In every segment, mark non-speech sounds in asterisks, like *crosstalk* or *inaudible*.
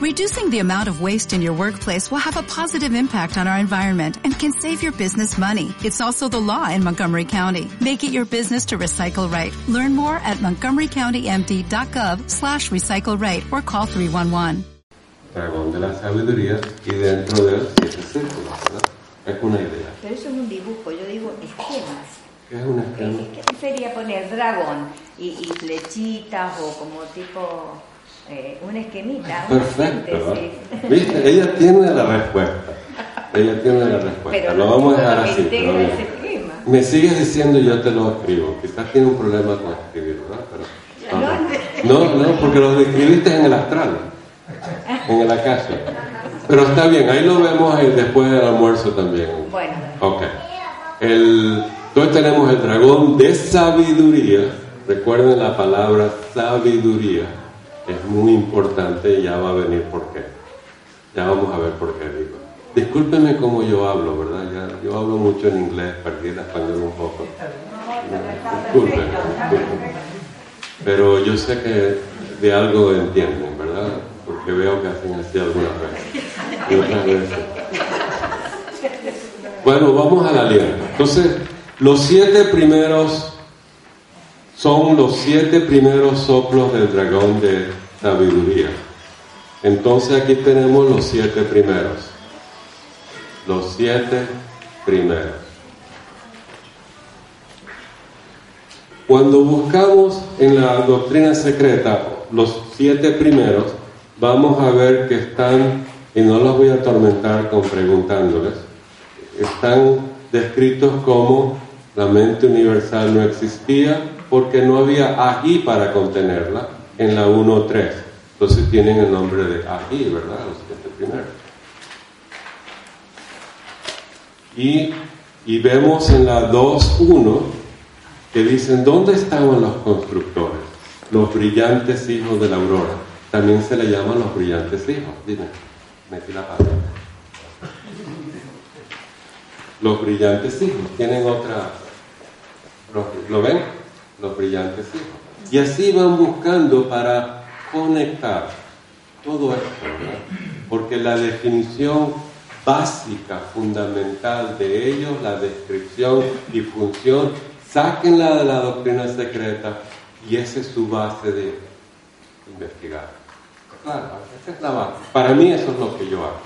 Reducing the amount of waste in your workplace will have a positive impact on our environment and can save your business money. It's also the law in Montgomery County. Make it your business to recycle right. Learn more at montgomerycountymd.gov slash recycle right or call 311. Dragón de la sabiduría y dentro de él siete círculos, ¿verdad? Es una idea. Pero eso es un dibujo, yo digo esquemas. ¿Qué es un esquema? ¿Qué sería poner dragón y, y flechitas o como tipo eh, una esquemita? Perfecto. ¿Viste? Ella tiene la respuesta. Ella tiene la respuesta. Pero lo vamos a dejar así. pero. Me sigues diciendo y yo te lo escribo. Quizás tiene un problema con escribir, ¿verdad? Pero, No, no, no, porque lo describiste en el astral, en el acaso. Pero está bien, ahí lo vemos después del almuerzo también. Bueno, Ok. El, entonces tenemos el dragón de sabiduría. Recuerden la palabra sabiduría. Es muy importante y ya va a venir por qué. Ya vamos a ver por qué digo. Discúlpenme cómo yo hablo, ¿verdad? Ya, yo hablo mucho en inglés, perdí el español un poco. Disculpen. Pero yo sé que de algo entienden, ¿verdad? Porque veo que hacen así algunas veces. Y otras veces. Bueno, vamos al aliento. Entonces, los siete primeros son los siete primeros soplos del dragón de sabiduría. Entonces aquí tenemos los siete primeros. Los siete primeros. Cuando buscamos en la doctrina secreta los siete primeros, vamos a ver que están, y no los voy a atormentar con preguntándoles, están descritos como la mente universal no existía porque no había ají para contenerla en la 1.3. Entonces tienen el nombre de ají, ¿verdad? Los siete primeros. Y, y vemos en la 2.1 que dicen, ¿dónde estaban los constructores? Los brillantes hijos de la aurora. También se le llaman los brillantes hijos. Dime, metí la pata. Los brillantes hijos tienen otra. ¿Lo, lo ven? Los brillantes hijos. Y así van buscando para conectar todo esto, ¿verdad? Porque la definición básica, fundamental de ellos, la descripción y función, sáquenla de la doctrina secreta y esa es su base de investigar. Claro, esa es la base. Para mí eso es lo que yo hago,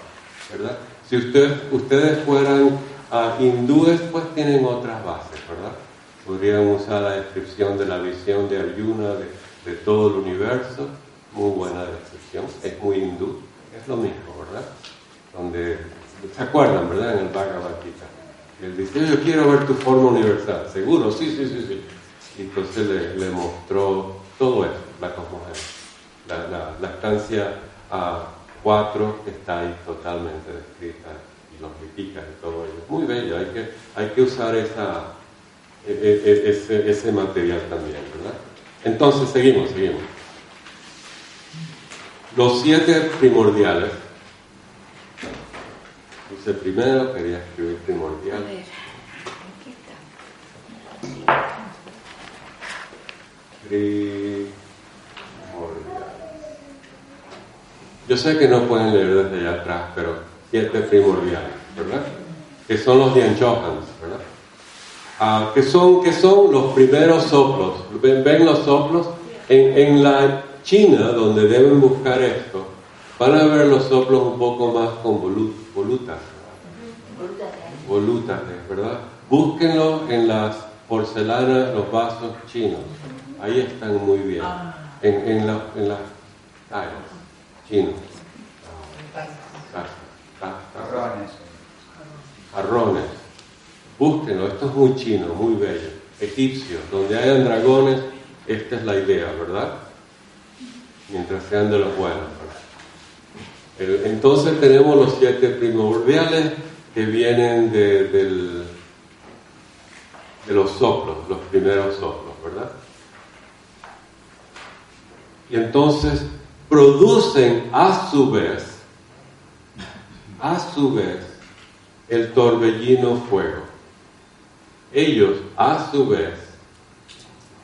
¿verdad? Si ustedes, ustedes fueran ah, hindúes, pues tienen otras bases, ¿verdad? Podrían usar la descripción de la visión de Arjuna, de, todo el universo, muy buena descripción, es muy hindú, es lo mismo, ¿verdad? Donde, ¿se acuerdan, verdad? En el Bhagavad Gita. Él dice, yo quiero ver tu forma universal, seguro, sí, sí, sí, sí. Y entonces le, mostró todo eso, la cosmogenesis. La, estancia a 4 está ahí totalmente descrita y los critica y todo ello. Muy bello, hay que, hay que usar esa, ese, ese material también, ¿verdad? Entonces, seguimos, seguimos. Los siete primordiales. Puse primero, quería escribir primordial. ver, aquí está. Primordial. Yo sé que no pueden leer desde allá atrás, pero siete primordiales, ¿verdad? Que son los Dianchohans, ¿verdad? Ah, que, son, que son los primeros soplos. ¿Ven, ven los soplos? En, en la China, donde deben buscar esto, van a ver los soplos un poco más con volu- volutas, volutas, ¿verdad? Búsquenlo en las porcelanas, los vasos chinos. Ahí están muy bien. En, en, la- en las tiles chinos. Tazas, tazas, Jarrones. jarrones. Búsquenlo, esto es muy chino, muy bello. Egipcio, donde hayan dragones, esta es la idea, ¿verdad? Mientras sean de los buenos. ¿verdad? Entonces tenemos los siete primordiales que vienen de, del- de los soplos, los primeros soplos, ¿verdad? Y entonces producen a su vez, a su vez, el torbellino fuego. Ellos, a su vez,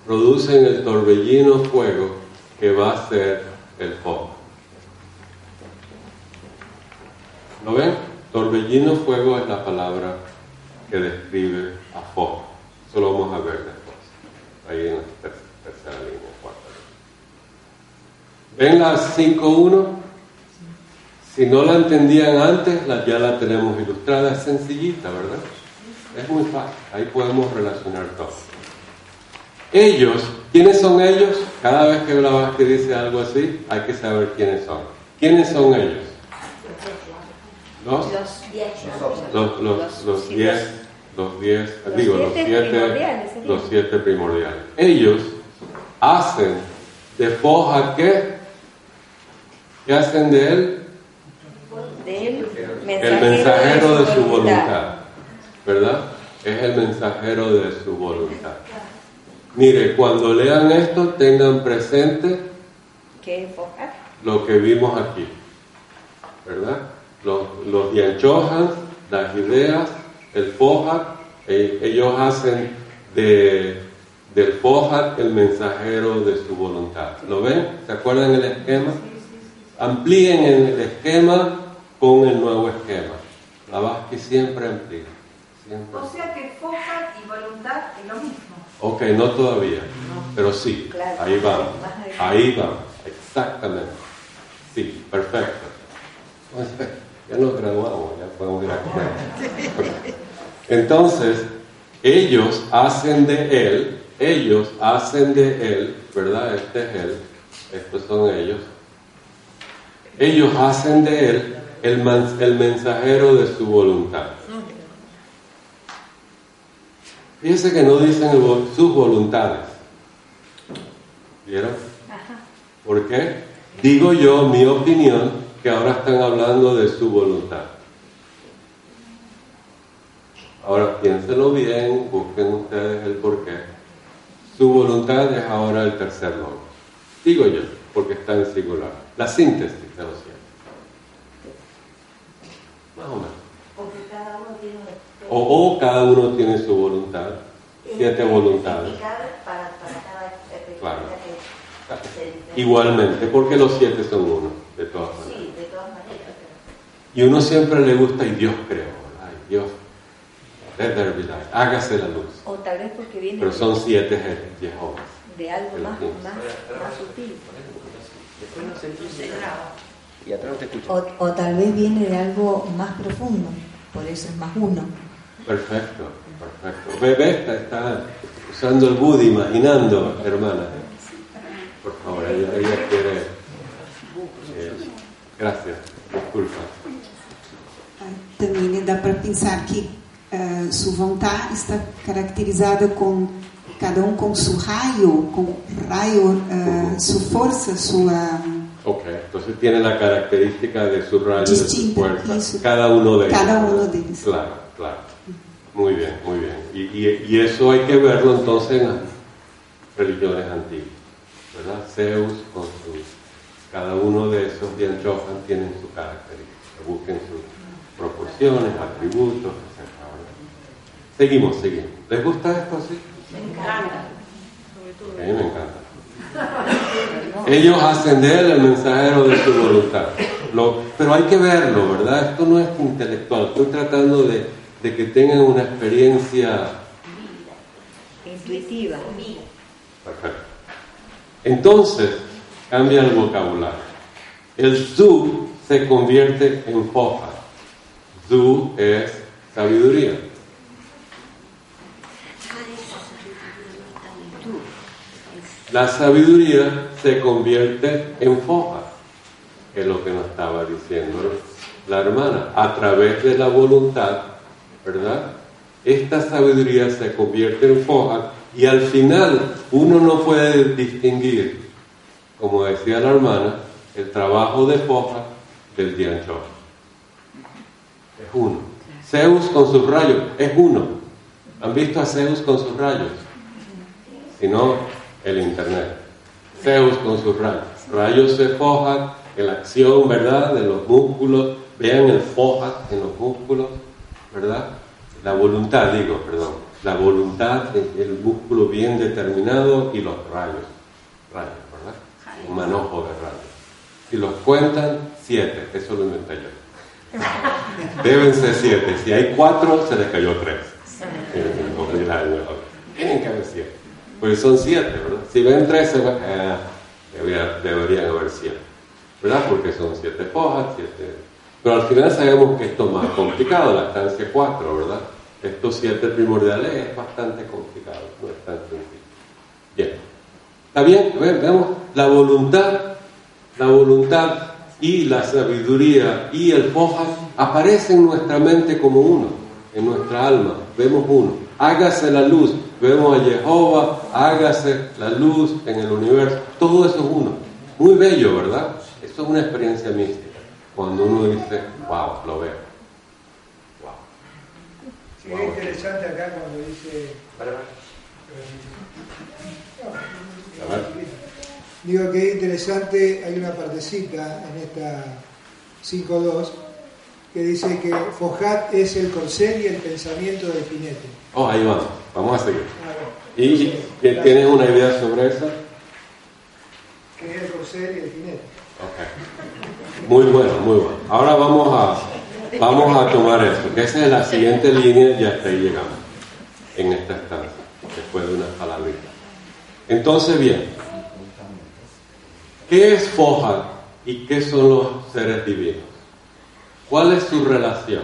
producen el torbellino fuego que va a ser el fuego. ¿Lo ven? Torbellino fuego es la palabra que describe a Foja. Eso lo vamos a ver después. Ahí en la tercera línea, cuarta línea. ¿Ven la 5.1? Si no la entendían antes, ya la tenemos ilustrada. Es sencillita, ¿verdad? Es muy fácil. Ahí podemos relacionar todo. Ellos, ¿quiénes son ellos? Cada vez que que dice algo así, hay que saber quiénes son. ¿Quiénes son ellos? Los, los, los, los diez, los diez, digo, los siete, los siete primordiales. Ellos hacen de Foja qué? ¿Qué hacen de él? el mensajero de su voluntad, ¿verdad? Es el mensajero de su voluntad. Mire, cuando lean esto, tengan presente lo que vimos aquí, ¿verdad? Los, los las ideas, el foja, e, ellos hacen de, del foja el mensajero de su voluntad. ¿Lo ven? ¿Se acuerdan el esquema? Amplíen el esquema con el nuevo esquema. La que siempre amplía. O sea que foja y voluntad es lo mismo. Ok, no todavía, pero sí, ahí vamos, ahí vamos, exactamente. Sí, perfecto. Ya nos graduamos, ya podemos ir a comer. *laughs* Entonces, ellos hacen de él, ellos hacen de él, ¿verdad? Este es él, estos son ellos. Ellos hacen de él el, el mensajero de su voluntad. Fíjense que no dicen sus voluntades. ¿Vieron? ¿Por qué? Digo yo, mi opinión, que ahora están hablando de su voluntad. Ahora piénsenlo bien, busquen ustedes el por qué. Su voluntad es ahora el tercer logo. Digo yo, porque está en singular. La síntesis de los siete. Más o menos. O, cada uno tiene su voluntad, siete voluntades. Claro. Igualmente, porque los siete son uno, de todas maneras. Sí, de todas maneras. Y uno siempre le gusta, y Dios creó, ay Dios, hágase la luz. O tal vez porque viene Pero son siete Jehová. De algo más, más, más sutil. O, o tal vez viene de algo más profundo, por eso es más uno. Perfecto, perfecto. Bebé está, usando el Budi, imaginando, hermana. Por favor, ella, quiere. Eh, gracias, disculpa. Também dá para pensar que uh, sua vontade está caracterizada com cada um com seu raio, com raio, uh, sua força, sua. Ok, entonces tiene la característica de su rayo, de su fuerza, cada uno de cada. Uno de ellos. Claro, claro. Muy bien, muy bien. Y, y, eso hay que verlo entonces en las religiones antiguas. ¿verdad? Zeus con sus... Cada uno de esos bien Johan tienen su característica. Busquen sus proporciones, atributos, etc. Seguimos, seguimos. ¿Les gusta esto así? Me encanta. A mí me encanta. Ellos hacen de él el mensajero de su voluntad. Lo, pero hay que verlo, ¿verdad? Esto no es intelectual. Estoy tratando de de que tengan una experiencia intuitiva. Perfecto. Entonces, cambia el vocabulario. El zu se convierte en foja. Zu es sabiduría. La sabiduría se convierte en foja, es lo que nos estaba diciendo la hermana, a través de la voluntad ¿verdad? Esta sabiduría se convierte en foja y al final uno no puede distinguir, como decía la hermana, el trabajo de foja del diancho. Es uno. Zeus con sus rayos es uno. ¿Han visto a Zeus con sus rayos? Si no, el Internet. Zeus con sus rayos. Rayos se foja en la acción, ¿verdad? De los músculos. Vean el foja en los músculos. ¿Verdad? La voluntad, digo, perdón, la voluntad, el músculo bien determinado y los rayos, rayos, ¿verdad? Un manojo de rayos. Si los cuentan, siete, eso lo inventé yo. *laughs* Deben ser siete. Si hay cuatro, se les cayó tres. En. Tienen que haber siete. Pues son siete, ¿verdad? Si ven tres, eh, debería- deberían haber siete. ¿Verdad? Porque son siete fojas, siete... Pero al final sabemos que esto es más complicado, la estancia 4, ¿verdad? Estos siete primordiales es bastante complicado, no es tan sencillo. Bien. ¿Está bien? Ve- Vemos la voluntad, la voluntad y la sabiduría y el foja aparecen en nuestra mente como uno, en nuestra alma, vemos uno. Hágase la luz, vemos a Jehová, hágase la luz en el universo, todo eso es uno. Muy bello, ¿verdad? Eso es una experiencia mística. Cuando uno dice, wow, lo veo. Wow. Sí, es interesante acá cuando dice. A ver. Digo que es interesante, hay una partecita en esta 5.2 que dice que Fojat es el corcel y el pensamiento del jinete. Oh, ahí vamos, vamos a seguir. Ah. ¿Y tienes una idea sobre eso? Que es el corcel y el jinete. Ok. Muy bueno, muy bueno. Ahora vamos a, vamos a tomar eso, que esa es la siguiente línea y hasta ahí llegamos, en esta estancia, después de unas palabritas. Entonces, bien, ¿qué es Foja y qué son los seres divinos? ¿Cuál es su relación?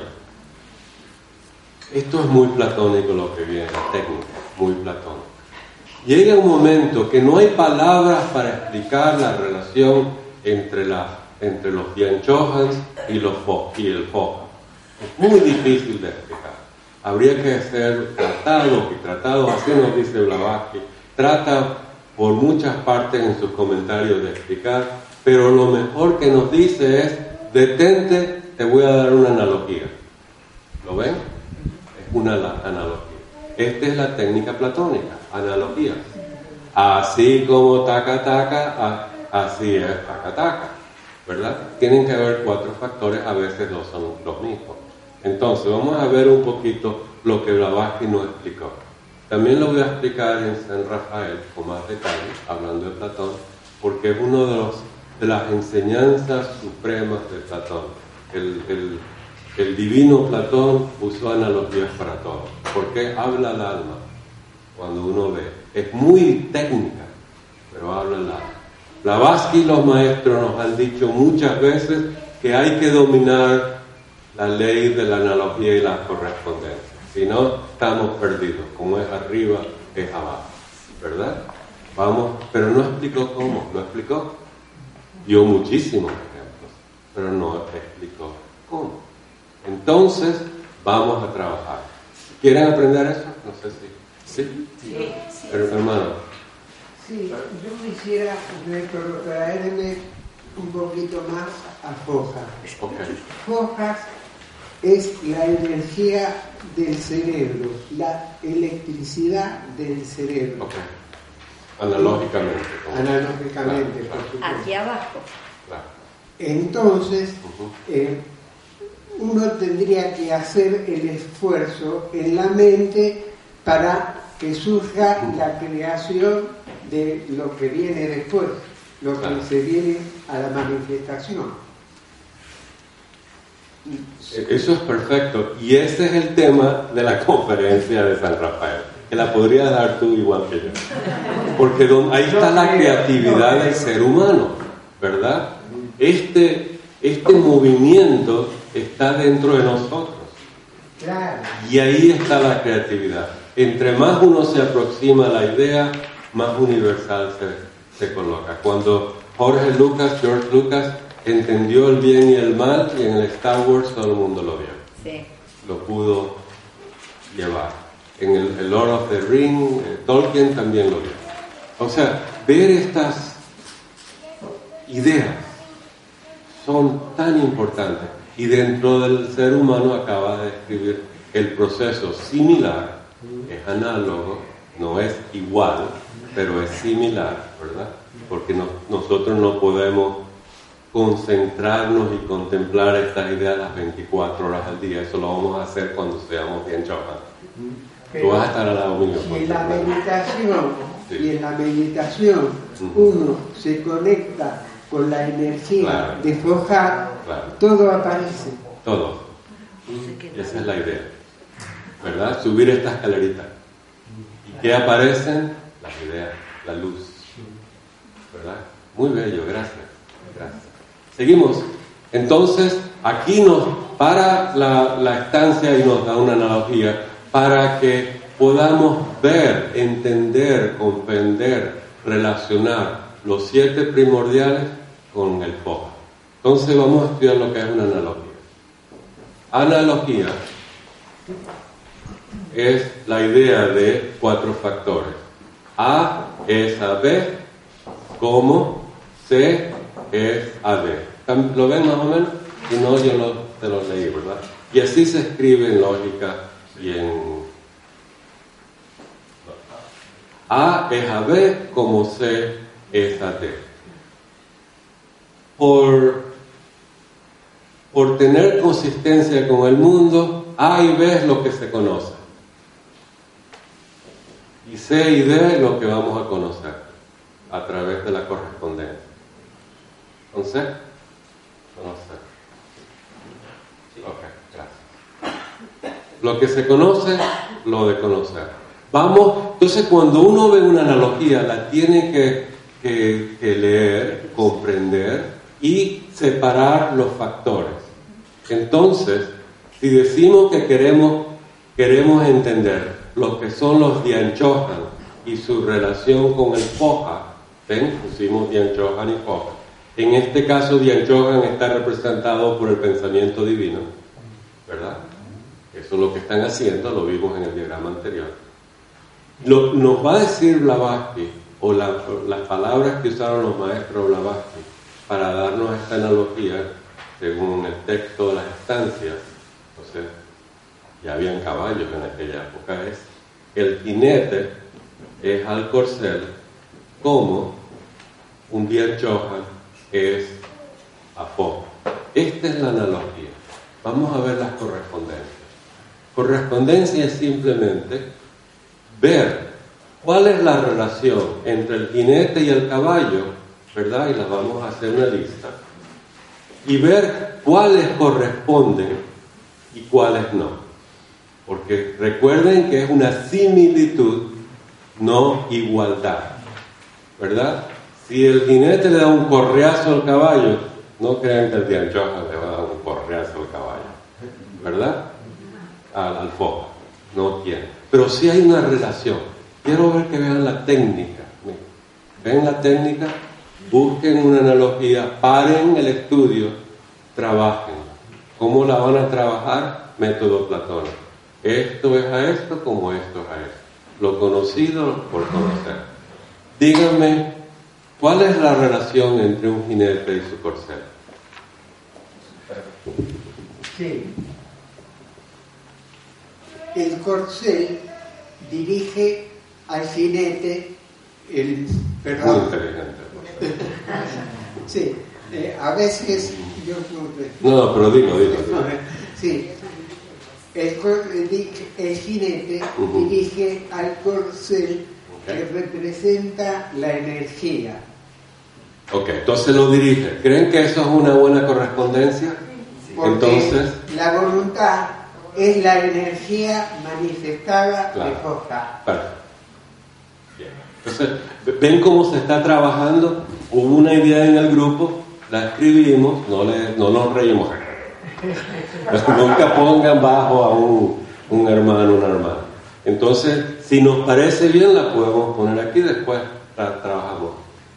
Esto es muy platónico lo que viene, la técnica, muy platónico. Llega un momento que no hay palabras para explicar la relación entre, la, entre los Chohans y, los y el Foja. Es muy difícil de explicar. Habría que hacer tratados y tratados, así nos dice Blavatsky. Trata por muchas partes en sus comentarios de explicar, pero lo mejor que nos dice es, detente, te voy a dar una analogía. ¿Lo ven? Es una analogía. Esta es la técnica platónica, analogía. Así como taca taca, así es taca taca, ¿verdad? Tienen que haber cuatro factores, a veces no son los mismos. Entonces, vamos a ver un poquito lo que Blavatsky nos explicó. También lo voy a explicar en San Rafael con más detalle, hablando de Platón, porque es uno de, los, de las enseñanzas supremas de Platón. El, el- el divino Platón usó analogías para todo, porque habla al alma cuando uno ve. Es muy técnica, pero habla al alma. Blavatsky y los maestros nos han dicho muchas veces que hay que dominar la ley de la analogía y la correspondencia. Si no, estamos perdidos. Como es arriba, es abajo. ¿Verdad? Vamos, pero no explicó cómo. ¿Lo explicó? Dio muchísimos ejemplos, pero no explicó cómo. Entonces, vamos a trabajar. ¿Quieren aprender eso? No sé si. ¿Sí? Pero, hermano, Sí, yo quisiera retrotraerme un poquito más a Foja. ok. Foja es la energía del cerebro, la electricidad del cerebro. Analógicamente. analógicamente, Claro, por supuesto. Aquí abajo. claro. Entonces, eh, uno tendría que hacer el esfuerzo en la mente para que surja la creación de lo que viene después, lo que Claro. se viene a la manifestación. E- Eso es perfecto. Y ese es el tema de la conferencia de San Rafael. Que la podrías dar tú igual que yo. Porque ahí está la creatividad del ser humano, ¿verdad? Este, este movimiento está dentro de nosotros. Y ahí está la creatividad. Entre más uno se aproxima a la idea, más universal se, se coloca. Cuando Jorge Lucas, George Lucas, entendió el bien y el mal, y en el Star Wars todo el mundo lo vio, Sí. lo pudo llevar. En el, el Lord of the Ring, eh, Tolkien también lo vio. O sea, ver estas ideas son tan importantes. Y dentro del ser humano acaba de describir el proceso similar, es análogo, no es igual, pero es similar, ¿verdad? Porque no- nosotros no podemos concentrarnos y contemplar estas ideas las 24 horas al día. Eso lo vamos a hacer cuando seamos bien chocas. Tú vas a estar al lado mío. Y en la meditación, Sí. y en la meditación uno se conecta con la energía Claro. de Foja, Claro. todo aparece. Todos. Y esa es la idea. ¿Verdad? Subir esta escalerita. ¿Y qué aparecen? Las ideas, la luz. ¿Verdad? Muy bello, gracias. Gracias. Seguimos. Entonces, aquí nos para la, la estancia y nos da una analogía para que podamos ver, entender, comprender, relacionar los siete primordiales con el foja. Entonces vamos a estudiar lo que es una analogía. Analogía es la idea de cuatro factores. A es a B, como C es a D. ¿Lo ven más o menos? Si no, yo lo, te lo leí, ¿verdad? Y así se escribe en lógica y en... A es a B como C es a D. Por, por tener consistencia con el mundo, A y B es lo que se conoce. Y C y D es lo que vamos a conocer a través de la correspondencia. ¿Con C? Conocer. Ok, gracias. Lo que se conoce, lo de conocer. Vamos, entonces cuando uno ve una analogía, la tiene que, que, que leer, comprender y separar los factores. Entonces, si decimos que queremos, queremos entender lo que son los Dianchohan y su relación con el Foja, ¿ven? Pusimos Dianchohan y Foja. En este caso, Dianchohan está representado por el pensamiento divino, ¿verdad? Eso es lo que están haciendo, lo vimos en el diagrama anterior. Lo, nos va a decir Blavatsky, o la, las palabras que usaron los maestros Blavatsky, para darnos esta analogía, según el texto de las estancias, ya habían caballos en aquella época, es el jinete es al corcel como un día Chohan es a Fo. Esta es la analogía. Vamos a ver las correspondencias. Correspondencia es simplemente ver cuál es la relación entre el jinete y el caballo, ¿verdad? Y las vamos a hacer una lista. Y ver cuáles corresponden y cuáles no. Porque recuerden que es una similitud, no igualdad. ¿Verdad? Si el jinete le da un correazo al caballo, no crean que el dianchoja le va a dar un correazo al caballo. ¿Verdad? Al, al foco. No tiene. Pero sí hay una relación. Quiero ver que vean la técnica. Ven la técnica, busquen una analogía, paren el estudio, trabajen. ¿Cómo la van a trabajar? Método platónico. Esto es a esto como esto es a esto. Lo conocido por conocer. Díganme, ¿cuál es la relación entre un jinete y su corcel? Sí. El corcel dirige al jinete el Muy perdón. inteligente. Sí, eh, a veces yo No, no, pero dilo, dilo. dilo. Sí. El, jinete dirige al corcel que representa la energía. Ok, entonces lo dirige. ¿Creen que eso es una buena correspondencia? Porque Entonces, la voluntad es la energía manifestada de Claro. Foja. perfecto. Bien. Entonces, ¿ven cómo se está trabajando? Hubo una idea en el grupo, la escribimos, no, le, no nos reímos. Nunca pongan bajo a un, un hermano, una hermana. Entonces, si nos parece bien, la podemos poner aquí, después tra- trabajamos.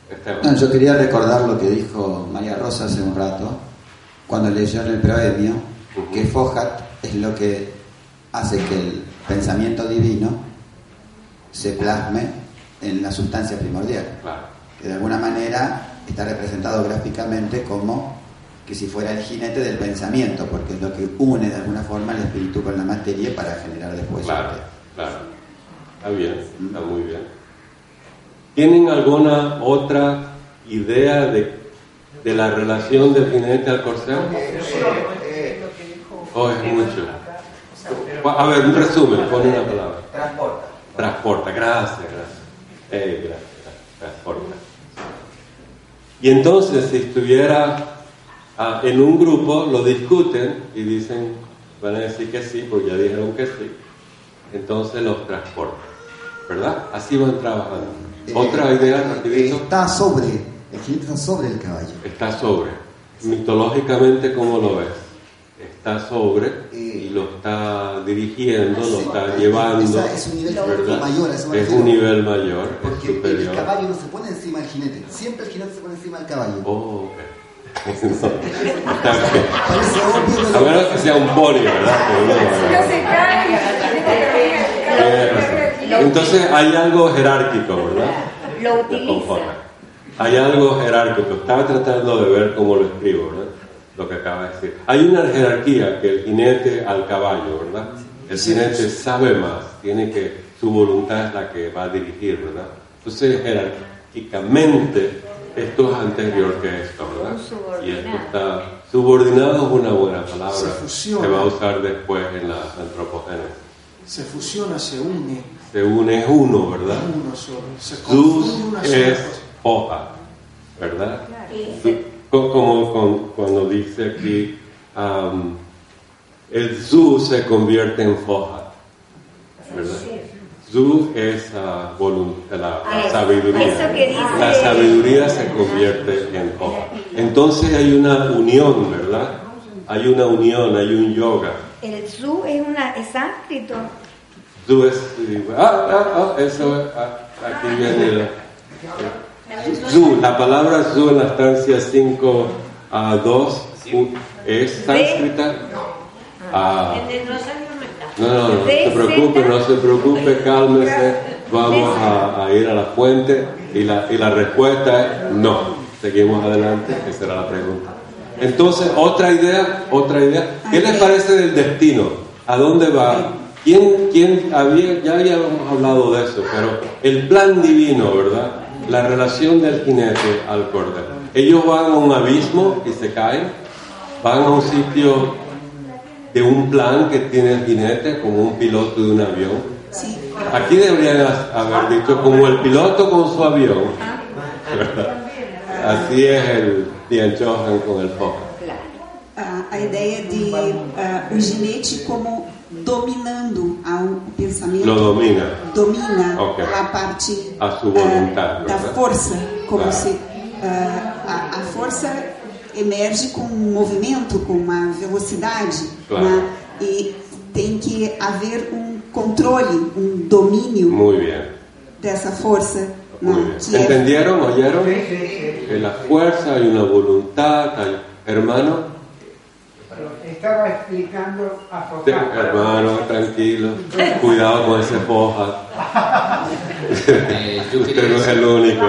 Esteban. No, yo quería recordar lo que dijo María Rosa hace un rato, cuando leyó en el proemio, Ujú. que Fohat es lo que hace que el pensamiento divino se plasme en la sustancia primordial, Claro. que de alguna manera está representado gráficamente como que si fuera el jinete del pensamiento, porque es lo que une de alguna forma el espíritu con la materia para generar después Claro, arte. claro. Está bien, está muy bien. ¿Tienen alguna otra idea de, de la relación del jinete al corcel? Oh, es mucho. A ver, un resumen, pon una palabra. Transporta. Transporta, gracias, gracias. Eh, gracias, transporta. Y entonces, si estuviera ah, en un grupo lo discuten y dicen, van a decir que sí, porque ya dijeron que sí, entonces los transportan, ¿verdad? Así van trabajando. Eh, Otra idea rapidito. Está sobre, el jinete está sobre el caballo. Está sobre. Mitológicamente, ¿cómo lo ves? Está sobre y lo está dirigiendo, lo está llevando. Es un nivel mayor, Es un nivel mayor, Porque el caballo no se pone encima del jinete, siempre el jinete se pone encima del caballo. Oh, ok. A menos que sea un pony, ¿verdad? Entonces hay algo jerárquico, ¿verdad? Lo utiliza. Hay algo jerárquico. Estaba tratando de ver cómo lo escribo, ¿verdad? Lo que acaba de decir. Hay una jerarquía que el jinete al caballo, ¿verdad? El jinete sabe más, tiene que, su voluntad es la que va a dirigir, ¿verdad? Entonces, jerárquicamente, esto es anterior que esto, ¿verdad? Y esto está. Subordinado es una buena palabra. Se fusiona. Se va a usar después en la antropogénesis. Se fusiona, se une, Se une es uno, ¿verdad? uno solo. Se confunde Zeus una sola es hoja, ¿verdad? Co- Como con- cuando dice aquí, el Zu se convierte en foja, ¿verdad? Zu es ah, volun- la, la eso sabiduría. que dice- La sabiduría se convierte en hoja. Entonces hay una unión, ¿verdad? Hay una unión, hay un yoga. El Zu es, una, es sánscrito. Zu es, ah, ah, ah, eso es, ah, aquí viene la, Zu, la palabra Zu en la estancia 5 a 2 es sánscrita. Ah, no, no, no, no se preocupe, no se preocupe, cálmese, vamos a, a ir a la fuente y la, y la respuesta es no. Seguimos adelante, que será la pregunta. Entonces, otra idea, otra idea. ¿Qué les parece del destino? ¿A dónde va? ¿Quién, quién había, ya habíamos hablado de eso, pero el plan divino, ¿verdad? La relación del jinete al cordero. Ellos van a un abismo y se caen, van a un sitio de un plan que tiene el jinete como un piloto de un avión. Sí. Aquí deberían ha- haber dicho como el piloto con su avión. ¿verdad? Así es el Tian Chohan con el foco. a, a ideia de ah, o ginete como dominando ao pensamento, Lo domina. domina Ok. a parte A su ah, voluntad, da ¿verdad? força, como Claro. se ah, a, a força emerge com um movimento, com uma velocidade, Claro. né? e tem que haver um controle, um domínio Muy bien. dessa força, né? Muy bien. ¿Entendieron? ¿Oyeron? Que la fuerza hay una voluntad, hay hermano. Estaba explicando a Sí, Fofá. hermano, tranquilo. Cuidado con ese foja. Eh, *laughs* Usted no es el único.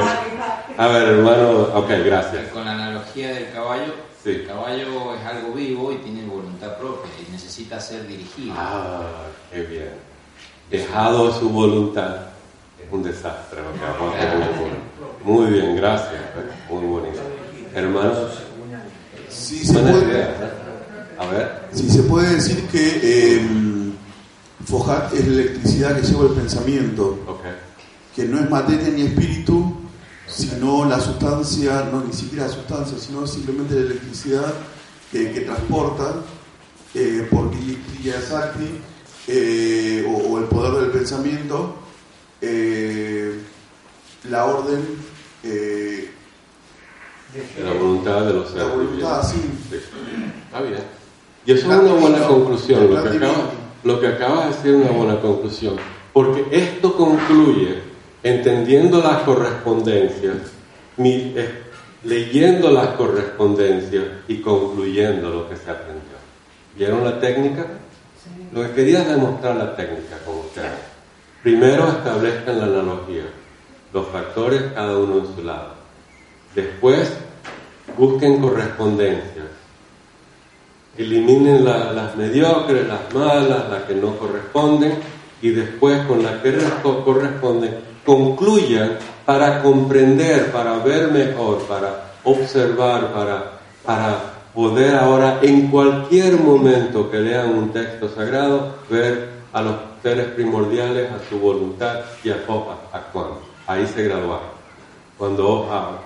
A ver, hermano. Ok, gracias. Con la analogía del caballo, Sí. el caballo es algo vivo y tiene voluntad propia y necesita ser dirigido. Ah, qué bien. Dejado a su voluntad es un desastre lo que. Muy bien, gracias. Muy bonito. Hermanos, Sí, se puede, idea. ¿eh? A ver. sí, se puede decir que eh, Fojat es la electricidad que lleva el pensamiento, Ok. que no es materia ni espíritu, sino la sustancia, no ni siquiera la sustancia, sino simplemente la electricidad que, que transporta eh, por Kriya Sakti eh, o, o el poder del pensamiento, eh, la orden, eh, De la voluntad de los la seres voluntad, sí. Está bien. Y eso es una buena conclusión. Lo que, acaba, lo que acabas de decir es una buena conclusión. Porque esto concluye entendiendo las correspondencias, mi- eh, leyendo las correspondencias y concluyendo lo que se aprendió. ¿Vieron la técnica? Lo que quería es demostrar la técnica con ustedes. Primero establezcan la analogía, los factores cada uno en su lado. Después busquen correspondencias. Eliminen la- las mediocres, las malas, las que no corresponden y después con las que respo- corresponden concluyan para comprender, para ver mejor, para observar, para, para poder ahora en cualquier momento que lean un texto sagrado ver a los seres primordiales, a su voluntad y a Fopa actuando. Ahí se graduaron. Cuando ah,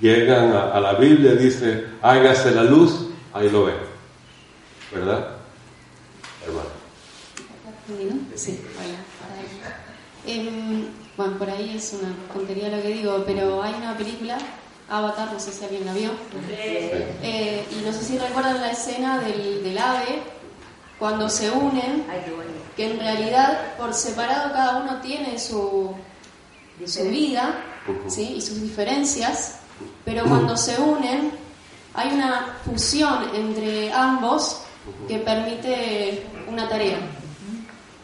llegan a, la Biblia dice, hágase la luz, ahí lo ven. ¿Verdad? Hermano. Sí, bueno, por ahí es una tontería lo que digo, pero hay una película, Avatar, no sé si alguien la vio, Eh, y no sé si recuerdan la escena del, del ave, cuando se unen, que en realidad por separado cada uno tiene su, su vida ¿sí? y sus diferencias, pero cuando se unen hay una fusión entre ambos que permite una tarea.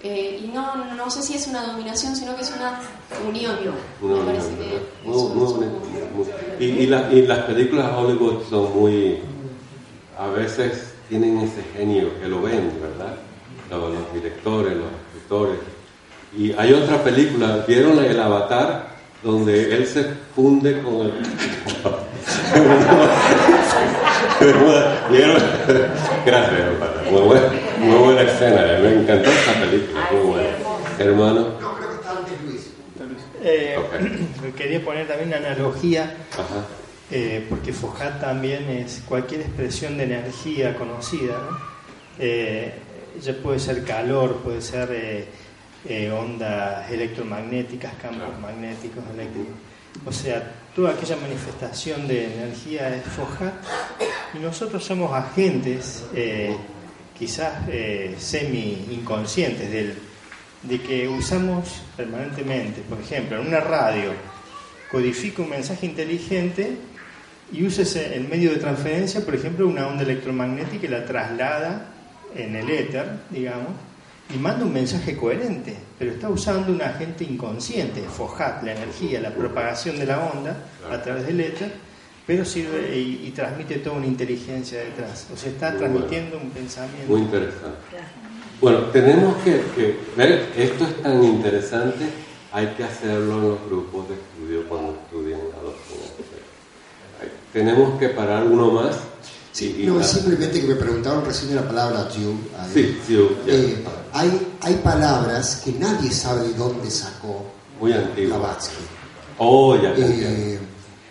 Eh, y no, no sé si es una dominación, sino que es una unión. No, Me parece no, que muy- muy bonito, muy- y, y la- y las películas de Hollywood son muy, a veces tienen ese genio que lo ven, ¿verdad? Los, los directores, los escritores. Y hay otra película, ¿vieron el Avatar? Donde él se funde con el... *laughs* *laughs* Gracias, hermano. Muy buena, muy buena escena, eh, me encantó esta película, muy buena. Hermano, Eh, Ok. Quería poner también una analogía, ajá. eh, porque Fojat también es cualquier expresión de energía conocida, ¿no? Eh, ya puede ser calor, puede ser eh, eh, ondas electromagnéticas, campos magnéticos, eléctricos. O sea, toda aquella manifestación de energía es Fojat y nosotros somos agentes, eh, quizás eh, semi-inconscientes del de que usamos permanentemente. Por ejemplo, en una radio codifica un mensaje inteligente y usa el medio de transferencia, por ejemplo, una onda electromagnética y la traslada en el éter, digamos, y manda un mensaje coherente, pero está usando un agente inconsciente, FOHAT, la energía, la propagación de la onda a través del éter, pero sirve y, y transmite toda una inteligencia detrás. O sea, está Muy transmitiendo un pensamiento. Muy interesante. Bueno, tenemos que, que ver, esto es tan interesante, hay que hacerlo en los grupos de estudio cuando estudian la doctrina. Hay- Tenemos que parar uno más. y- y No, dar- simplemente que me preguntaron recién la palabra ahí. Sí. Eh, hay, hay palabras que nadie sabe de dónde sacó Muy. Blavatsky. Oh, ya, ya, Eh,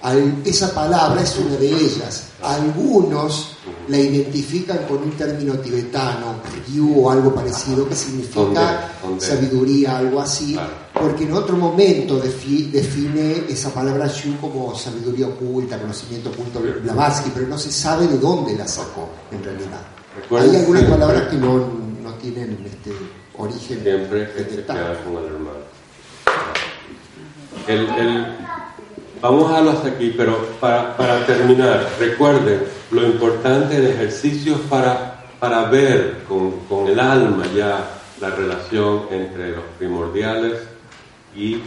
al- esa palabra es una de ellas. Algunos la identifican con un término tibetano, Ryu o algo parecido, que significa sabiduría, algo así, Claro. porque en otro momento defi- define esa palabra Shu como sabiduría oculta, conocimiento oculto, Blavatsky, pero no se sabe de dónde la sacó en realidad. Hay algunas palabras que no tienen este origen. Siempre que con el hermano. El, el- vamos a dejarlo hasta aquí, pero para, para terminar, recuerden lo importante del ejercicio es para, para ver con, con el alma ya la relación entre los primordiales y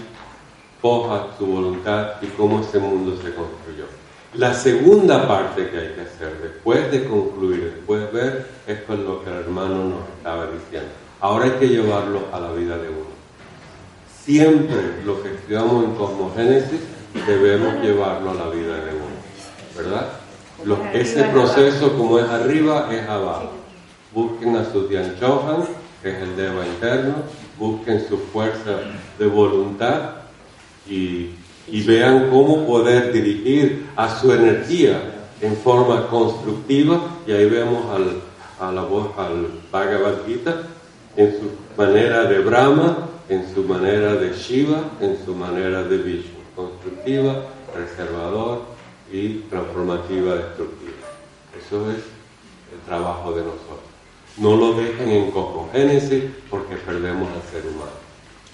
foja su voluntad y cómo ese mundo se construyó. La segunda parte que hay que hacer después de concluir, después de ver, es lo que el hermano nos estaba diciendo. Ahora hay que llevarlo a la vida de uno. Siempre lo que estudiamos en cosmogénesis debemos llevarlo a la vida de uno, ¿verdad? Ese proceso como es arriba es abajo. Busquen a su Dian Chohan, que es el Deva interno, busquen su fuerza de voluntad y, y vean cómo poder dirigir a su energía en forma constructiva y ahí vemos al, a la voz, al Bhagavad Gita en su manera de Brahma, en su manera de Shiva, en su manera de Vishnu, constructiva, preservador y transformativa, destructiva. Eso es el trabajo de nosotros. No lo dejen en cosmogénesis porque perdemos al ser humano.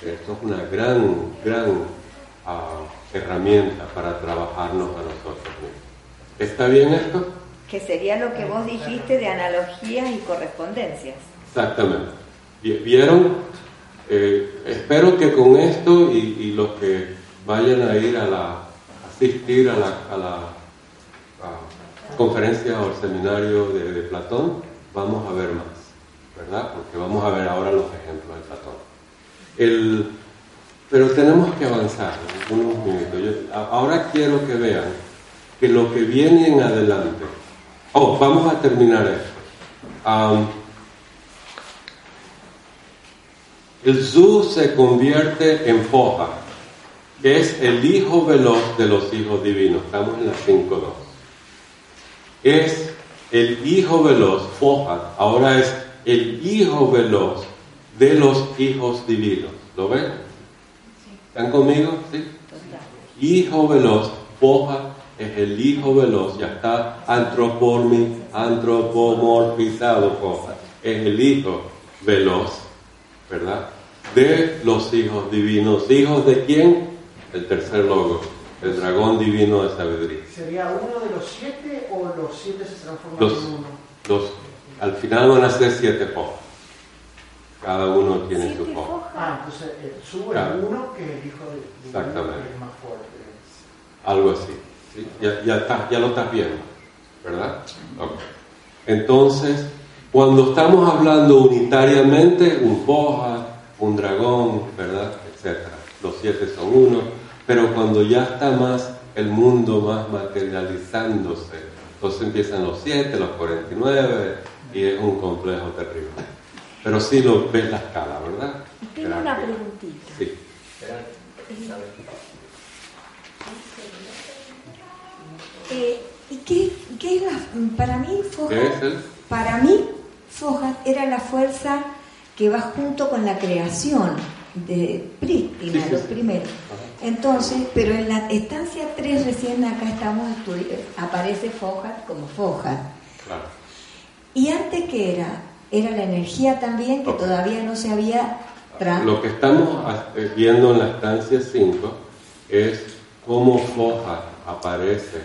Esto es una gran, gran ah, herramienta para trabajarnos a nosotros mismos. ¿Está bien esto? Que sería lo que vos dijiste de analogías y correspondencias. Exactamente. Vi- ¿Vieron? Eh, espero que con esto y, y los que vayan a ir a la asistir a la, a la a conferencia o seminario de, de Platón, vamos a ver más, ¿verdad? Porque vamos a ver ahora los ejemplos de Platón. El, pero tenemos que avanzar unos minutos. Ahora quiero que vean que lo que viene en adelante. Oh, vamos a terminar esto. Am, el Zu se convierte en foja es el hijo veloz de los hijos divinos. Estamos en la 5.2. Es el hijo veloz, Fohat, ahora es el hijo veloz de los hijos divinos. ¿Lo ven? ¿Están conmigo? Sí. Hijo veloz, Fohat es el hijo veloz, ya está antropomorfizado Fohat. Es el hijo veloz, ¿verdad? De los hijos divinos. ¿Hijos de quién? El tercer logo, el dragón divino de sabiduría. ¿Sería uno de los siete o los siete se transforman Los, en uno? los, al final van a ser siete fojas. Cada uno tiene su foja. Ah, entonces eh, sube Claro. uno que es el hijo de, Exactamente. que es más fuerte. Algo así. ¿sí? Ya, ya, lo estás viendo, ¿verdad? Entonces, cuando estamos hablando unitariamente, un foja, un dragón, ¿verdad? Etcétera. Los siete son uno, pero cuando ya está más el mundo más materializándose, entonces empiezan los siete, los 49, y es un complejo terrible. Pero sí lo ves la escala, ¿verdad? Tengo una preguntita. Sí. Eh, ¿Y qué, qué es la, para mí Fohat, ¿Qué es el? para mí Fohat era la fuerza que va junto con la creación de Prístina, Sí, los sí. primeros. Entonces, pero en la estancia 3 recién acá estamos estudi- aparece Fohat como Fohat. Claro. Y antes que era, era la energía también que todavía no se había Lo que estamos eh, viendo en la estancia 5 es cómo Foja aparece,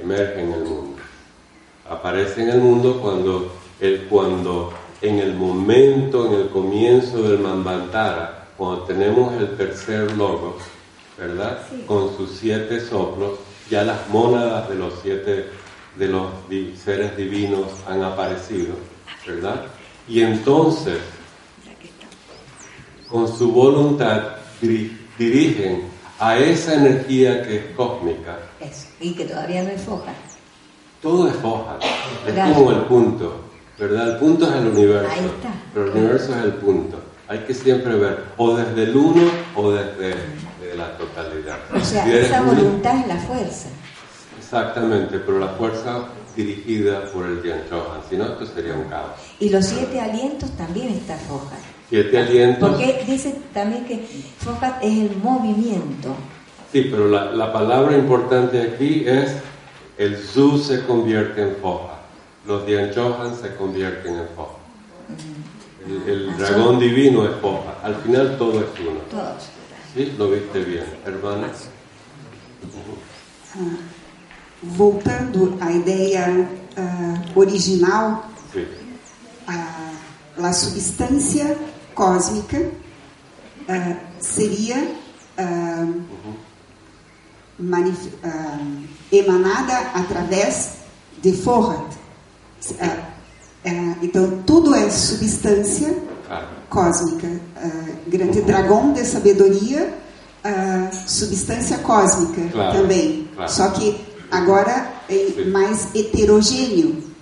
emerge en el mundo. Aparece en el mundo cuando, el, cuando en el momento, en el comienzo del Manvantara, cuando tenemos el tercer logo, ¿verdad? Con sus siete soplos, ya las mónadas de los siete de los seres divinos han aparecido, ¿verdad? Y entonces con su voluntad diri- dirigen a esa energía que es cósmica. Eso, y que todavía no es Fohat. Todo es foja, es como el punto, ¿verdad? El punto es el universo, Ahí está. pero el universo es el punto. Hay que siempre ver o desde el uno o desde de la totalidad. O sea, Si esa uno- voluntad es la fuerza. Exactamente, pero la fuerza dirigida por el Dian Chohan, si no esto sería un caos. Y los siete alientos también está Fohat. Siete alientos. Porque dice también que Fohat es el movimiento. Sí, pero la, la palabra importante aquí es el Zu se convierte en foja, los Dianchohan se convierten en foja. El, el dragón divino es foja, al final todo es uno. Todos. ¿Sí? Lo viste bien, hermana. Ah, voltando à ideia ah, original, a, a substância cósmica ah, seria ah, emanada através de. Ah, ah, então, tudo é substância cósmica. Grande dragão de sabedoria, substância cósmica Claro, também. claro. Só que agora é mais heterogêneo.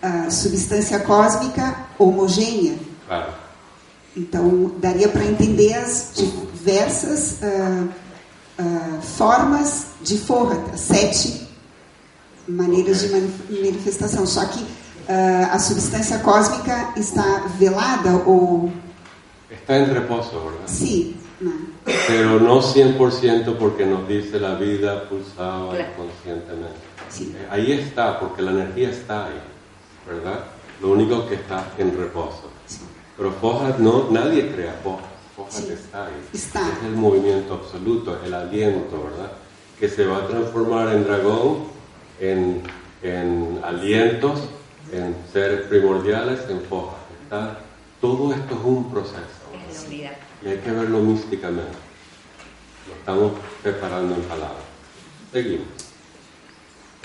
Ah, substância cósmica homogênea. claro. Então, daria para entender as diversas ah, ah, formas de forra, as sete maneiras de manif- manifestação. Só que ah, a substância cósmica está velada ou Está en reposo, ¿verdad? sim, Pero no 100% porque nos dice la vida pulsaba Claro. inconscientemente. Sí. Eh, Ahí está, porque la energía está ahí, ¿verdad? Lo único que está en reposo. Pero Fohat no, nadie crea Fohat. Fohat está ahí. Está. Es el movimiento absoluto, el aliento, ¿verdad? Que se va a transformar en dragón, en, en alientos, en seres primordiales, en Fohat. Está, todo esto es un proceso. Y hay que verlo místicamente. Lo estamos preparando en palabras. Seguimos.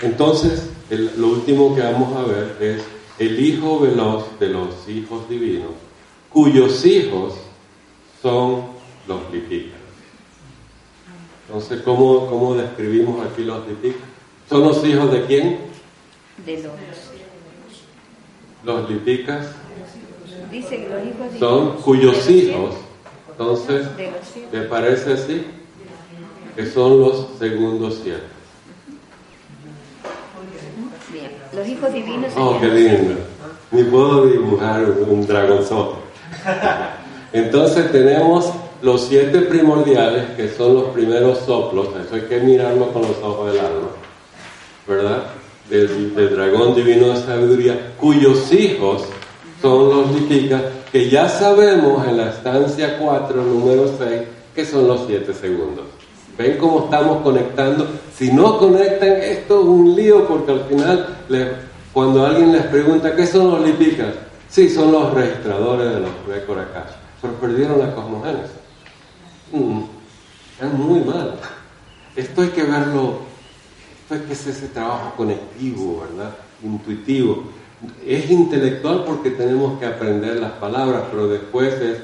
Entonces, el- lo último que vamos a ver es el hijo veloz de los hijos divinos, cuyos hijos son los lipicas. Entonces, ¿cómo, cómo describimos aquí los lipicas? ¿Son los hijos de quién? De los. Los lipicas Dice que los hijos son cuyos hijos. Entonces. ¿te parece así? que son los segundos siete. Bien. Los hijos divinos Oh, qué lindo. Ni puedo dibujar un, un dragonzote. Entonces tenemos los siete primordiales, que son los primeros soplos, eso hay que mirarlo con los ojos del alma, ¿verdad? Del, del dragón divino de sabiduría, cuyos hijos son los lipicas, que ya sabemos en la estancia 4, número 6, que son los siete segundos. ¿Ven cómo estamos conectando? Si no conectan, esto es un lío porque al final, cuando alguien les pregunta qué son los lipicas, sí, son los registradores de los récords acá, pero perdieron la cosmogénesis. Mm, es muy mal. Esto hay que verlo, esto hay que hacer ese trabajo conectivo, ¿verdad? Intuitivo. Es intelectual porque tenemos que aprender las palabras, pero después es,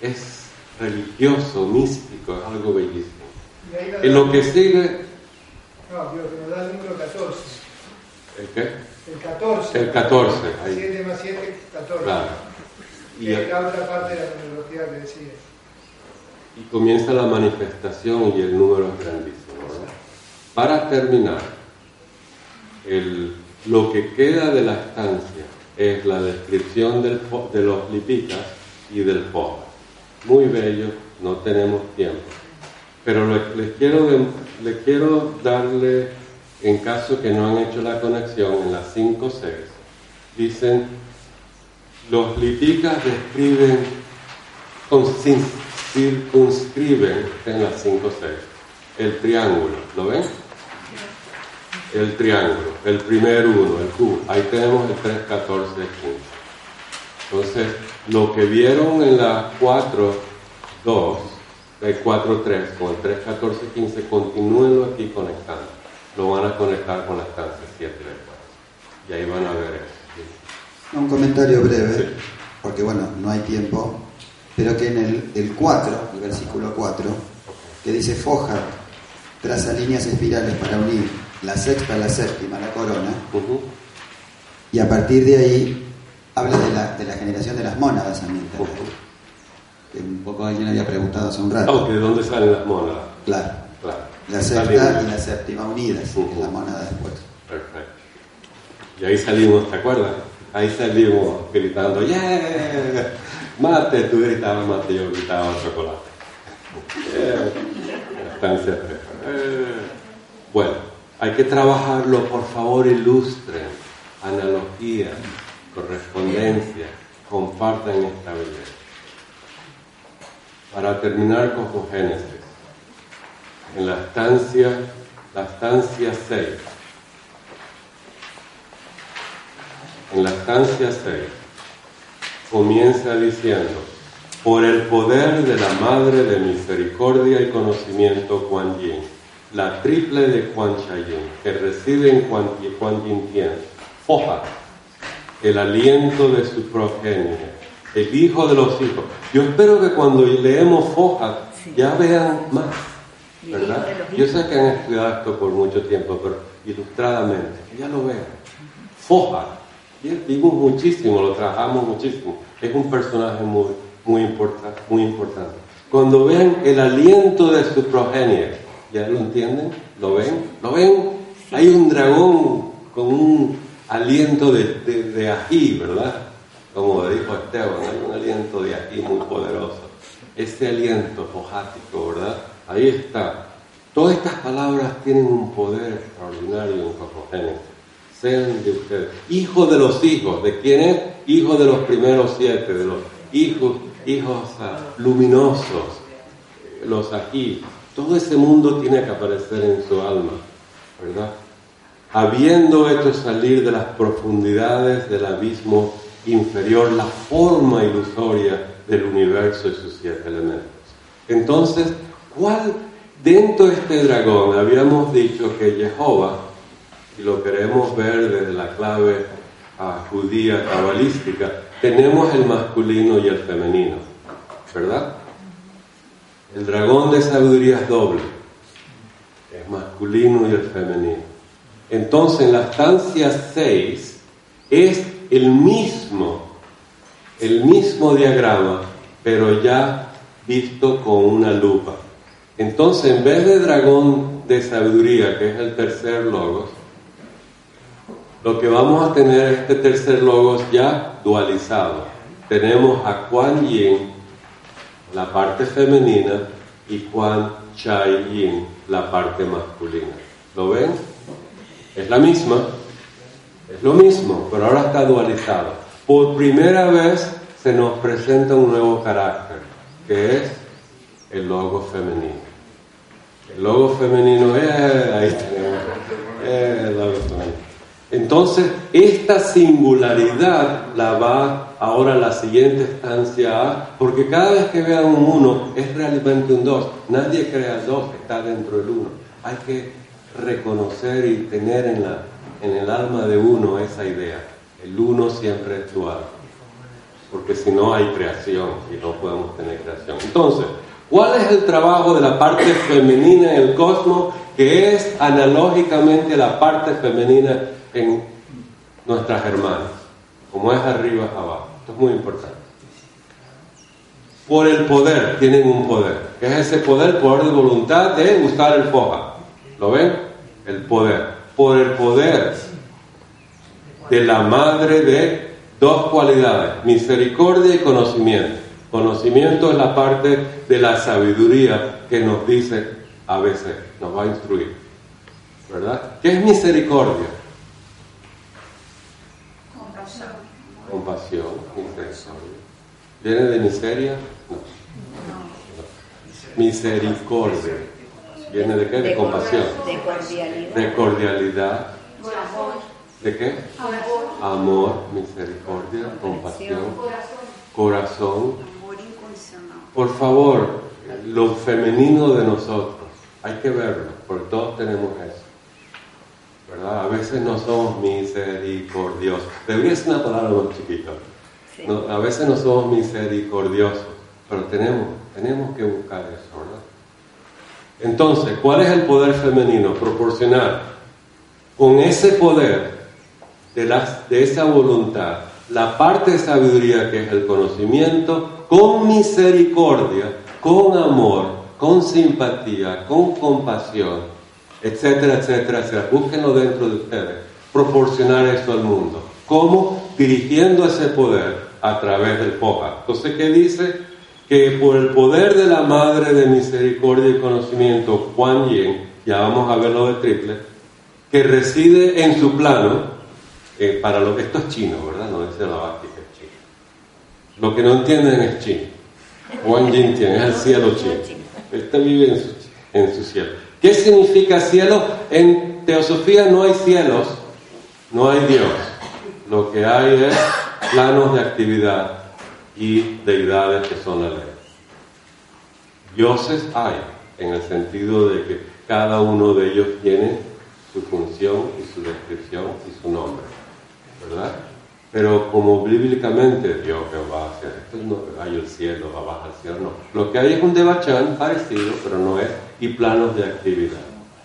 es religioso, místico, es algo bellísimo. Y En lo que sigue, No, que nos da el número 14. ¿el qué? El 14. El 14, ahí. 7 más 7, 14. Claro. Y, Y es la otra parte de la numerología que decía. y comienza la manifestación y el número es grandísimo. ¿verdad? Para terminar, el- lo que queda de la estancia es la descripción del de los lipicas y del foja. Muy bello, no tenemos tiempo. Pero le- les quiero, les quiero darle, en caso que no han hecho la conexión, en las 5-6, dicen, los lipicas describen, con- circunscriben en las 5-6 el triángulo, ¿lo ven? El triángulo, el primer uno, el cubo, ahí tenemos el 3, 14, 15. Entonces, lo que vieron en la 4, 2, el 4, 3, con el 3, 14, 15, continúenlo aquí conectando. Lo van a conectar con la estancia 7 después. Y ahí van a ver eso. Un comentario breve, porque bueno, no hay tiempo, pero que en el, el 4, el versículo 4, que dice Foja, traza líneas espirales para unir la sexta, la séptima, la corona, y a partir de ahí habla de la, de la generación de las mónadas también. Que un poco alguien había preguntado hace un rato. Oh, ¿de dónde salen las mónadas? Claro. Claro. La sexta y la séptima unidas, que es la mónada después. Perfecto. Y ahí salimos, ¿te acuerdas? Ahí salimos gritando, ¡Yeah! Mate, tú gritabas mate, yo gritaba chocolate. *laughs* Yeah. Estancia. Eh. Bueno, hay que trabajarlo, por favor, ilustren, analogía, correspondencia, compartan esta belleza. Para terminar con Génesis, en la estancia, la estancia 6, en la estancia 6, comienza diciendo, por el poder de la Madre de Misericordia y Conocimiento Kuan Yin, la triple de Kuan Chayin, que reside en Kuan, Kuan Yin Tien, Foja, el aliento de su progenie, el hijo de los hijos. Yo espero que cuando leemos Foja ya vean más, ¿verdad? Yo sé que han estudiado esto por mucho tiempo, pero ilustradamente, que ya lo vean. Foja, y vimos muchísimo, lo trabajamos muchísimo. Es un personaje muy, muy, muy importante. Cuando vean el aliento de su progenie, ¿ya lo entienden? ¿Lo ven? ¿Lo ven? Hay un dragón con un aliento de, de, ají, ¿verdad? Como dijo Esteban, hay un aliento de ají muy poderoso. Ese aliento fojático, ¿verdad? Ahí está. Todas estas palabras tienen un poder extraordinario en Cosmogénesis sean de ustedes. Hijo de los hijos, ¿de quién es? Hijo de los primeros siete, de los hijos, hijos luminosos, los aquí. Todo ese mundo tiene que aparecer en su alma, ¿verdad? Habiendo hecho salir de las profundidades del abismo inferior la forma ilusoria del universo y sus siete elementos. Entonces, ¿cuál dentro de este dragón habíamos dicho que Jehová y lo queremos ver desde la clave ah, judía cabalística, tenemos el masculino y el femenino, ¿verdad? El dragón de sabiduría es doble, es masculino y el femenino. Entonces, en la estancia 6 es el mismo, el mismo diagrama, pero ya visto con una lupa. Entonces, en vez de dragón de sabiduría, que es el tercer logos, lo que vamos a tener es este tercer logos ya dualizado. Tenemos a Kuan Yin, la parte femenina, y Kuan Chai Yin, la parte masculina. ¿Lo ven? Es la misma, es lo mismo, pero ahora está dualizado. Por primera vez se nos presenta un nuevo carácter, que es el logo femenino. El logo femenino, eh, ahí tenemos, eh. Entonces, esta singularidad la va ahora la siguiente estancia A, porque cada vez que vean un 1 es realmente un 2. Nadie crea el 2, está dentro del 1. Hay que reconocer y tener en, la, en el alma de uno esa idea. El 1 siempre es dual, porque si no hay creación y no podemos tener creación. Entonces, ¿cuál es el trabajo de la parte femenina en el cosmos? Que es analógicamente la parte femenina en nuestras hermanas, como es arriba abajo. Esto es muy importante. Por el poder, tienen un poder, que es ese poder, poder de voluntad de usar el foja. ¿Lo ven? El poder. Por el poder de la madre de dos cualidades, misericordia y conocimiento. Conocimiento es la parte de la sabiduría que nos dice a veces, nos va a instruir. ¿Verdad? ¿Qué es misericordia? Compasión, misericordia. ¿Viene de miseria? No. Misericordia. ¿Viene de qué? De compasión. De cordialidad. De cordialidad. ¿De qué? Amor, misericordia, compasión, corazón. Por favor, lo femenino de nosotros, hay que verlo, porque todos tenemos eso. ¿Verdad? A veces no somos misericordiosos. Debería ser una palabra más chiquita. No, a veces no somos misericordiosos, pero tenemos, tenemos que buscar eso, ¿verdad? Entonces, ¿cuál es el poder femenino? Proporcionar con ese poder de, las, de esa voluntad la parte de sabiduría que es el conocimiento, con misericordia, con amor, con simpatía, con compasión, etcétera, etcétera, etcétera. Búsquenlo dentro de ustedes. Proporcionar eso al mundo. ¿Cómo? Dirigiendo ese poder a través del Poja. Entonces, ¿qué dice? Que por el poder de la Madre de Misericordia y Conocimiento, Juan Yin, ya vamos a ver lo de triple, que reside en su plano, eh, para lo que esto es chino, ¿verdad? No dice la básica es chino. Lo que no entienden es chino. Juan Yin tiene, es el cielo chino. Este vive en su, en su cielo. ¿Qué significa cielo? En teosofía no hay cielos, no hay Dios. Lo que hay es planos de actividad y deidades que son la ley. Dioses hay, en el sentido de que cada uno de ellos tiene su función y su descripción y su nombre, ¿verdad? Pero como bíblicamente Dios va hacia esto, no hay el cielo, va abajo al cielo, no. Lo que hay es un debachán parecido, pero no es, y planos de actividad,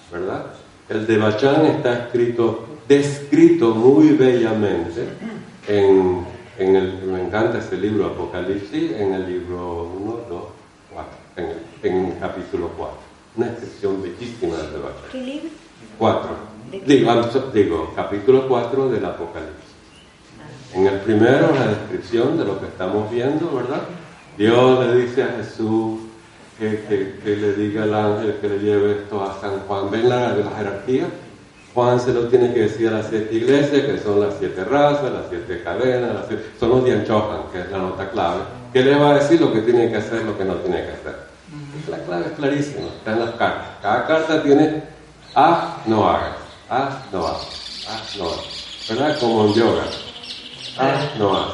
¿verdad? El debachán está escrito, descrito muy bellamente en, en el, me encanta ese libro Apocalipsis, en el libro 1, 2, 4, en el, en el capítulo 4. Una descripción bellísima del debachán. ¿Qué libro? 4. Digo, digo, capítulo 4 del Apocalipsis. En el primero, la descripción de lo que estamos viendo, ¿verdad? Dios le dice a Jesús que, le diga al ángel que le lleve esto a San Juan. ¿Ven la, la jerarquía? Juan se lo tiene que decir a las siete iglesias, que son las siete razas, las siete cadenas, son los Dianchohan, que es la nota clave. ¿Qué le va a decir lo que tiene que hacer, lo que no tiene que hacer? La clave es clarísima, está en las cartas. Cada carta tiene A, no hagas, A, no hagas, A, no hagas. ¿Verdad? Como en yoga. Ah, no haz.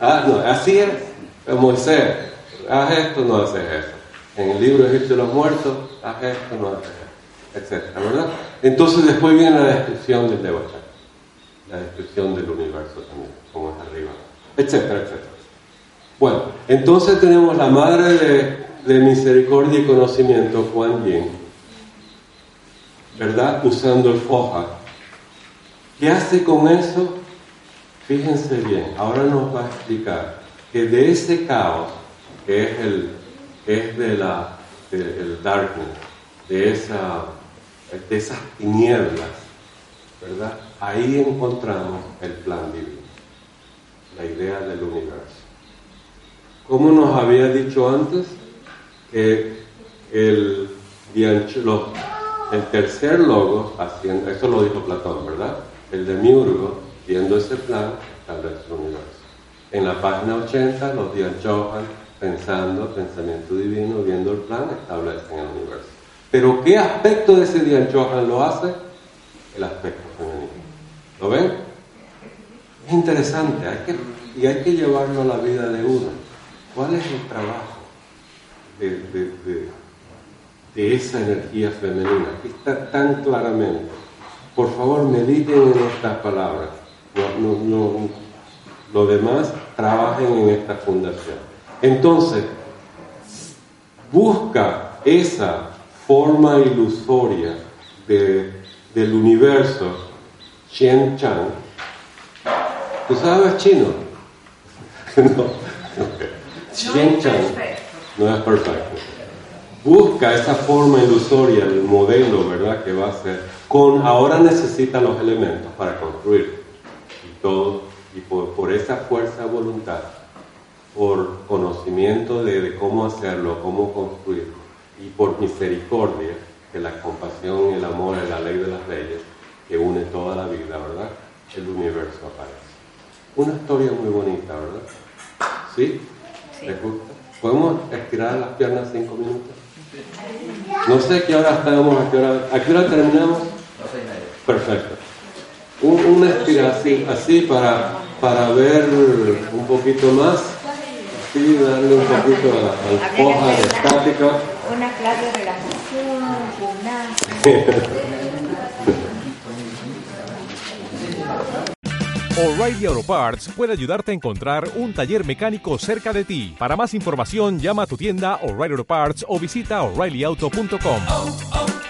Ah, no, así es. Moisés, haz esto, no haces eso. En el libro Egipcio de los Muertos, haz esto, no haces eso. Etcétera, ¿verdad? Entonces después viene la descripción del Debachá. La descripción del universo también, como es arriba. Etcétera, etcétera. Bueno, entonces tenemos la madre de, de misericordia y conocimiento, Juan Yin, ¿verdad? Usando el foja. ¿Qué hace con eso? Fíjense bien, ahora nos va a explicar que de ese caos, que es, el, es de la del darkness, de, esa, de esas tinieblas, ¿verdad? Ahí encontramos el plan divino, la idea del universo. Como nos había dicho antes, que el, el tercer logo, haciendo, eso lo dijo Platón, ¿verdad? El demiurgo, viendo ese plan, establece el universo. En la página 80, los Dianchohan, pensando, pensamiento divino, viendo el plan, establecen el universo. Pero ¿qué aspecto de ese Dianchohan lo hace? El aspecto femenino. ¿Lo ven? Es interesante, hay que, y hay que llevarlo a la vida de uno. ¿Cuál es el trabajo de, de esa energía femenina? Aquí está tan claramente. Por favor, mediten en estas palabras. No, no, no, lo demás, trabajen en esta fundación. Entonces, busca esa forma ilusoria del universo, Chen Chang. ¿Tú sabes chino? *laughs* no. Chen Chang no es perfecto. Busca esa forma ilusoria del modelo, ¿verdad? Que va a ser. Con ahora necesita los elementos para construir. Y todo y por, esa fuerza de voluntad, por conocimiento de, cómo hacerlo, cómo construirlo, y por misericordia, que la compasión y el amor es la ley de las leyes que une toda la vida, ¿verdad? El universo aparece. Una historia muy bonita, ¿verdad? ¿Sí? ¿Les gusta? ¿Podemos estirar las piernas cinco minutos? No sé a qué hora estamos, a qué hora, ¿a qué hora terminamos? Perfecto. Una estiración así para para ver un poquito más, y darle un poquito a la hoja de estática. Una clase de relajación, gimnasia. O'Reilly Auto Parts puede ayudarte a encontrar un taller mecánico cerca de ti. Para más información, llama a tu tienda O'Reilly Auto Parts o visita oreillyauto.com.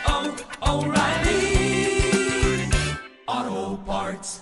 Auto Parts.